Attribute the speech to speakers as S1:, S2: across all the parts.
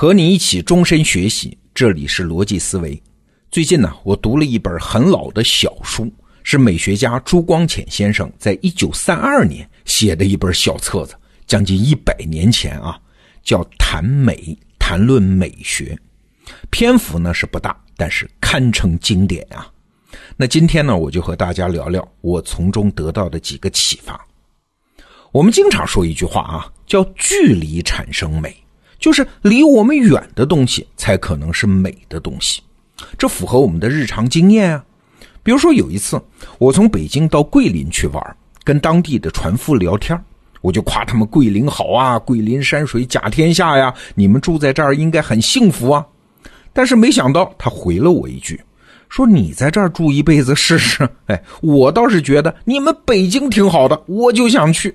S1: 和你一起终身学习，这里是逻辑思维。最近呢，我读了一本很老的小书，是美学家朱光潜先生在一九三二年写的一本小册子，将近一百年前啊，叫《谈美》，谈论美学。篇幅呢是不大，但是堪称经典啊。那今天呢，我就和大家聊聊我从中得到的几个启发。我们经常说一句话啊，叫“距离产生美”。就是离我们远的东西才可能是美的东西，这符合我们的日常经验啊。比如说有一次，我从北京到桂林去玩，跟当地的船夫聊天，我就夸他们桂林好啊，桂林山水甲天下呀，你们住在这儿应该很幸福啊。但是没想到他回了我一句，说你在这儿住一辈子试试。哎，我倒是觉得你们北京挺好的，我就想去。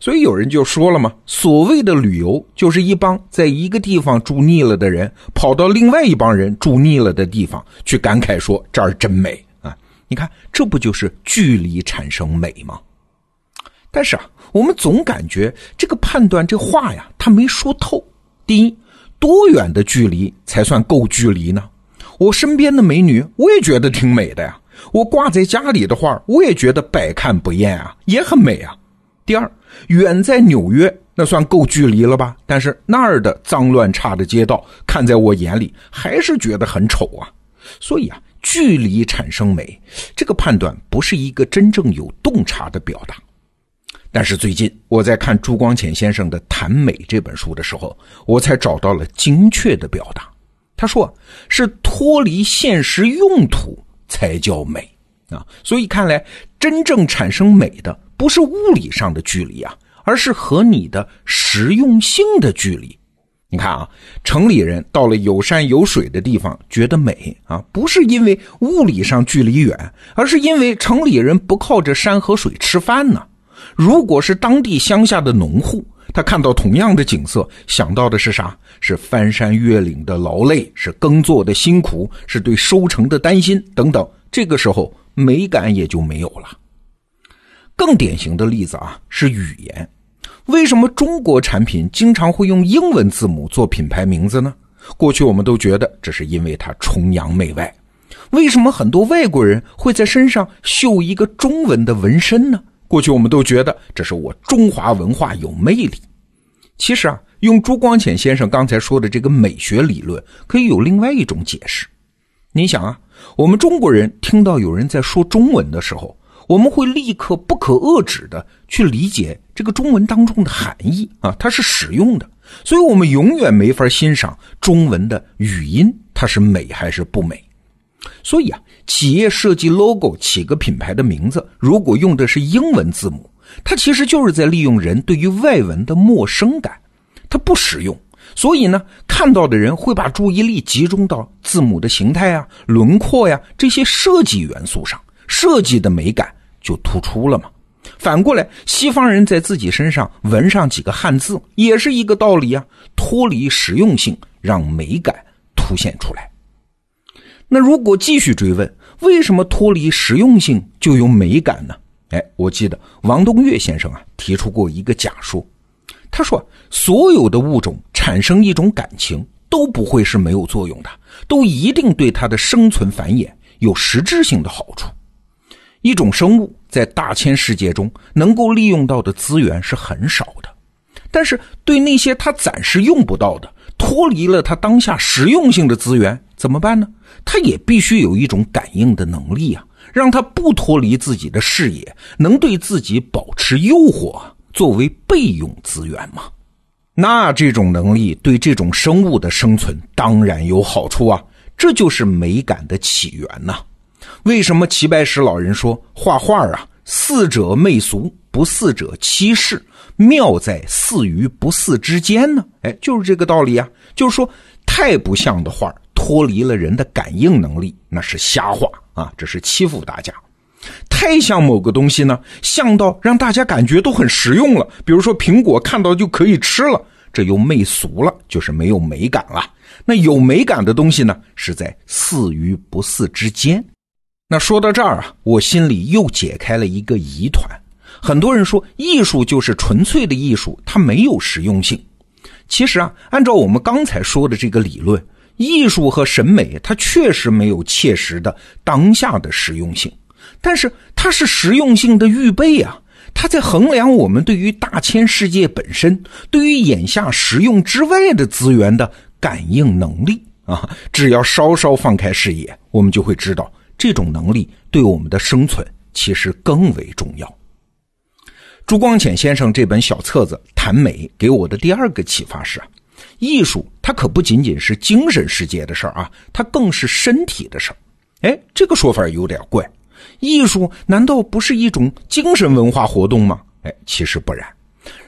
S1: 所以有人就说了嘛，所谓的旅游就是一帮在一个地方住腻了的人，跑到另外一帮人住腻了的地方去感慨说这儿真美啊！你看，这不就是距离产生美吗？但是啊，我们总感觉这个判断这话呀，他没说透。第一，多远的距离才算够距离呢？我身边的美女，我也觉得挺美的呀。我挂在家里的画，我也觉得百看不厌啊，也很美啊。第二，远在纽约，那算够距离了吧？但是那儿的脏乱差的街道，看在我眼里还是觉得很丑啊。所以啊，距离产生美，这个判断不是一个真正有洞察的表达。但是最近我在看朱光潜先生的《谈美》这本书的时候，我才找到了精确的表达。他说是脱离现实用途才叫美啊。所以看来，真正产生美的。不是物理上的距离啊，而是和你的实用性的距离。你看啊，城里人到了有山有水的地方觉得美啊，不是因为物理上距离远，而是因为城里人不靠着山和水吃饭呢。如果是当地乡下的农户，他看到同样的景色，想到的是啥？是翻山越岭的劳累，是耕作的辛苦，是对收成的担心等等。这个时候，美感也就没有了。更典型的例子啊，是语言。为什么中国产品经常会用英文字母做品牌名字呢？过去我们都觉得这是因为它崇洋媚外。为什么很多外国人会在身上绣一个中文的纹身呢？过去我们都觉得这是我中华文化有魅力。其实啊，用朱光潜先生刚才说的这个美学理论，可以有另外一种解释。你想啊，我们中国人听到有人在说中文的时候，我们会立刻不可遏止的去理解这个中文当中的含义啊，它是实用的，所以我们永远没法欣赏中文的语音它是美还是不美。所以啊，企业设计 logo 起个品牌的名字，如果用的是英文字母，它其实就是在利用人对于外文的陌生感，它不实用。所以呢，看到的人会把注意力集中到字母的形态啊、轮廓呀这些设计元素上。设计的美感就突出了嘛。反过来，西方人在自己身上纹上几个汉字，也是一个道理啊。脱离实用性，让美感凸显出来。那如果继续追问，为什么脱离实用性就有美感呢？哎，我记得王东岳先生啊提出过一个假说，他说所有的物种产生一种感情都不会是没有作用的，都一定对它的生存繁衍有实质性的好处。一种生物在大千世界中能够利用到的资源是很少的，但是对那些它暂时用不到的、脱离了它当下实用性的资源怎么办呢？它也必须有一种感应的能力啊，让它不脱离自己的视野，能对自己保持诱惑，作为备用资源嘛。那这种能力对这种生物的生存当然有好处啊，这就是美感的起源呐。为什么齐白石老人说画画啊，似者媚俗，不似者欺世，妙在似与不似之间呢？哎，就是这个道理啊。就是说，太不像的画，脱离了人的感应能力，那是瞎画啊，这是欺负大家；太像某个东西呢，像到让大家感觉都很实用了，比如说苹果，看到就可以吃了，这又媚俗了，就是没有美感了。那有美感的东西呢，是在似与不似之间。那说到这儿啊，我心里又解开了一个疑团。很多人说艺术就是纯粹的艺术，它没有实用性。其实啊，按照我们刚才说的这个理论，艺术和审美它确实没有切实的当下的实用性，但是它是实用性的预备啊。它在衡量我们对于大千世界本身、对于眼下实用之外的资源的感应能力啊。只要稍稍放开视野，我们就会知道，这种能力对我们的生存其实更为重要。朱光潜先生这本小册子谈美给我的第二个启发是，艺术它可不仅仅是精神世界的事儿啊，它更是身体的事儿。哎，这个说法有点怪。艺术难道不是一种精神文化活动吗？哎，其实不然，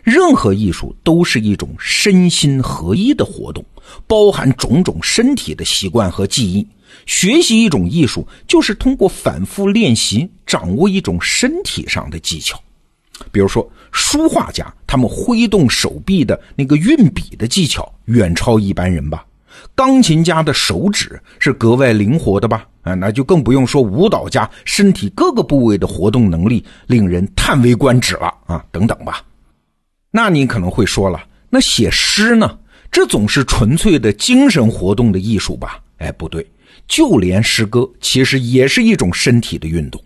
S1: 任何艺术都是一种身心合一的活动，包含种种身体的习惯和记忆。学习一种艺术，就是通过反复练习，掌握一种身体上的技巧。比如说，书画家他们挥动手臂的那个运笔的技巧，远超一般人吧。钢琴家的手指是格外灵活的吧？啊，那就更不用说舞蹈家身体各个部位的活动能力，令人叹为观止了啊！等等吧。那你可能会说了，那写诗呢？这总是纯粹的精神活动的艺术吧？哎，不对，就连诗歌其实也是一种身体的运动。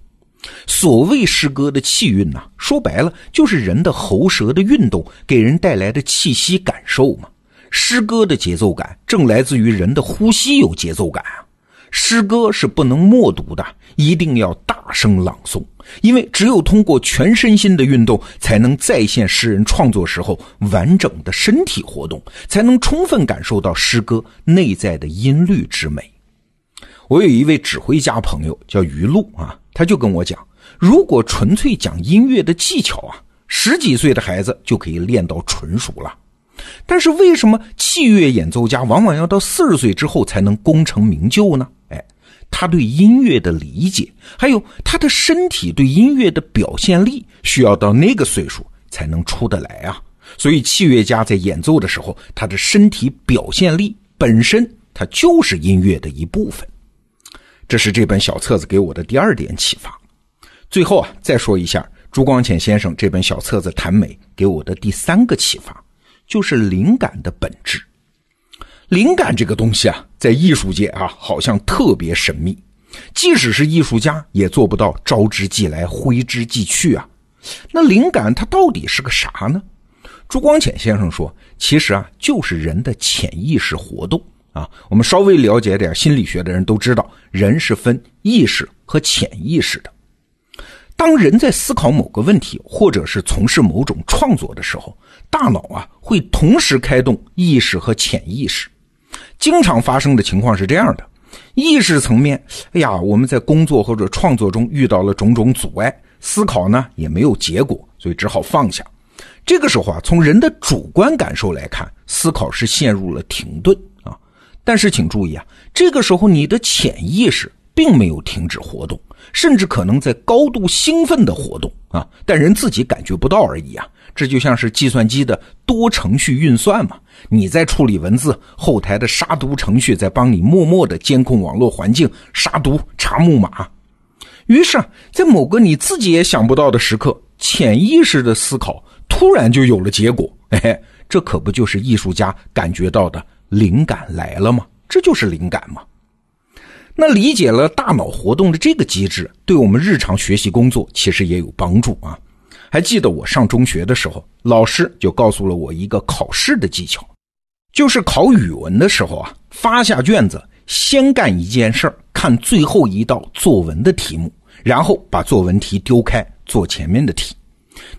S1: 所谓诗歌的气韵呐，说白了就是人的喉舌的运动给人带来的气息感受嘛。诗歌的节奏感正来自于人的呼吸有节奏感啊！诗歌是不能默读的，一定要大声朗诵，因为只有通过全身心的运动，才能再现诗人创作时候完整的身体活动，才能充分感受到诗歌内在的音律之美。我有一位指挥家朋友叫于露啊，他就跟我讲，如果纯粹讲音乐的技巧啊，十几岁的孩子就可以练到纯熟了。但是为什么器乐演奏家往往要到四十岁之后才能功成名就呢？他对音乐的理解，还有他的身体对音乐的表现力，需要到那个岁数才能出得来啊。所以器乐家在演奏的时候，他的身体表现力本身，它就是音乐的一部分。这是这本小册子给我的第二点启发。最后啊，再说一下朱光潜先生这本小册子谈美给我的第三个启发。就是灵感的本质。灵感这个东西啊，在艺术界啊，好像特别神秘。即使是艺术家，也做不到招之即来，挥之即去啊。那灵感它到底是个啥呢？朱光潜先生说，其实啊，就是人的潜意识活动啊。我们稍微了解点心理学的人都知道，人是分意识和潜意识的。当人在思考某个问题，或者是从事某种创作的时候，大脑啊会同时开动意识和潜意识。经常发生的情况是这样的：意识层面，哎呀，我们在工作或者创作中遇到了种种阻碍，思考呢也没有结果，所以只好放下。这个时候啊，从人的主观感受来看，思考是陷入了停顿啊。但是请注意啊，这个时候你的潜意识并没有停止活动。甚至可能在高度兴奋的活动啊，但人自己感觉不到而已啊。这就像是计算机的多程序运算嘛，你在处理文字，后台的杀毒程序在帮你默默的监控网络环境、杀毒、查木马。于是，在某个你自己也想不到的时刻，潜意识的思考突然就有了结果。哎，这可不就是艺术家感觉到的灵感来了吗？这就是灵感嘛。那理解了大脑活动的这个机制，对我们日常学习工作其实也有帮助啊。还记得我上中学的时候，老师就告诉了我一个考试的技巧，就是考语文的时候啊，发下卷子，先干一件事儿，看最后一道作文的题目，然后把作文题丢开，做前面的题。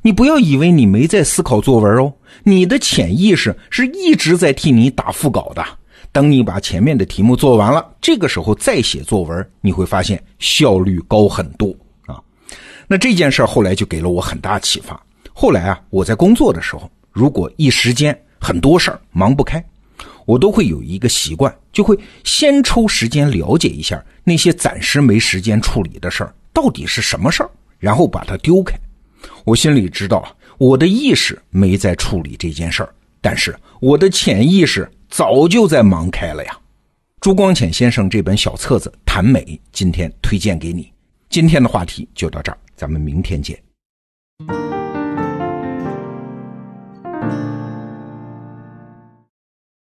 S1: 你不要以为你没在思考作文哦，你的潜意识是一直在替你打腹稿的。等你把前面的题目做完了，这个时候再写作文，你会发现效率高很多。那这件事后来就给了我很大启发。后来啊，我在工作的时候，如果一时间很多事儿忙不开，我都会有一个习惯，就会先抽时间了解一下那些暂时没时间处理的事儿到底是什么事儿，然后把它丢开。我心里知道，我的意识没在处理这件事儿，但是我的潜意识。早就在忙开了呀！朱光潜先生这本小册子谈美，今天推荐给你。今天的话题就到这儿，咱们明天见。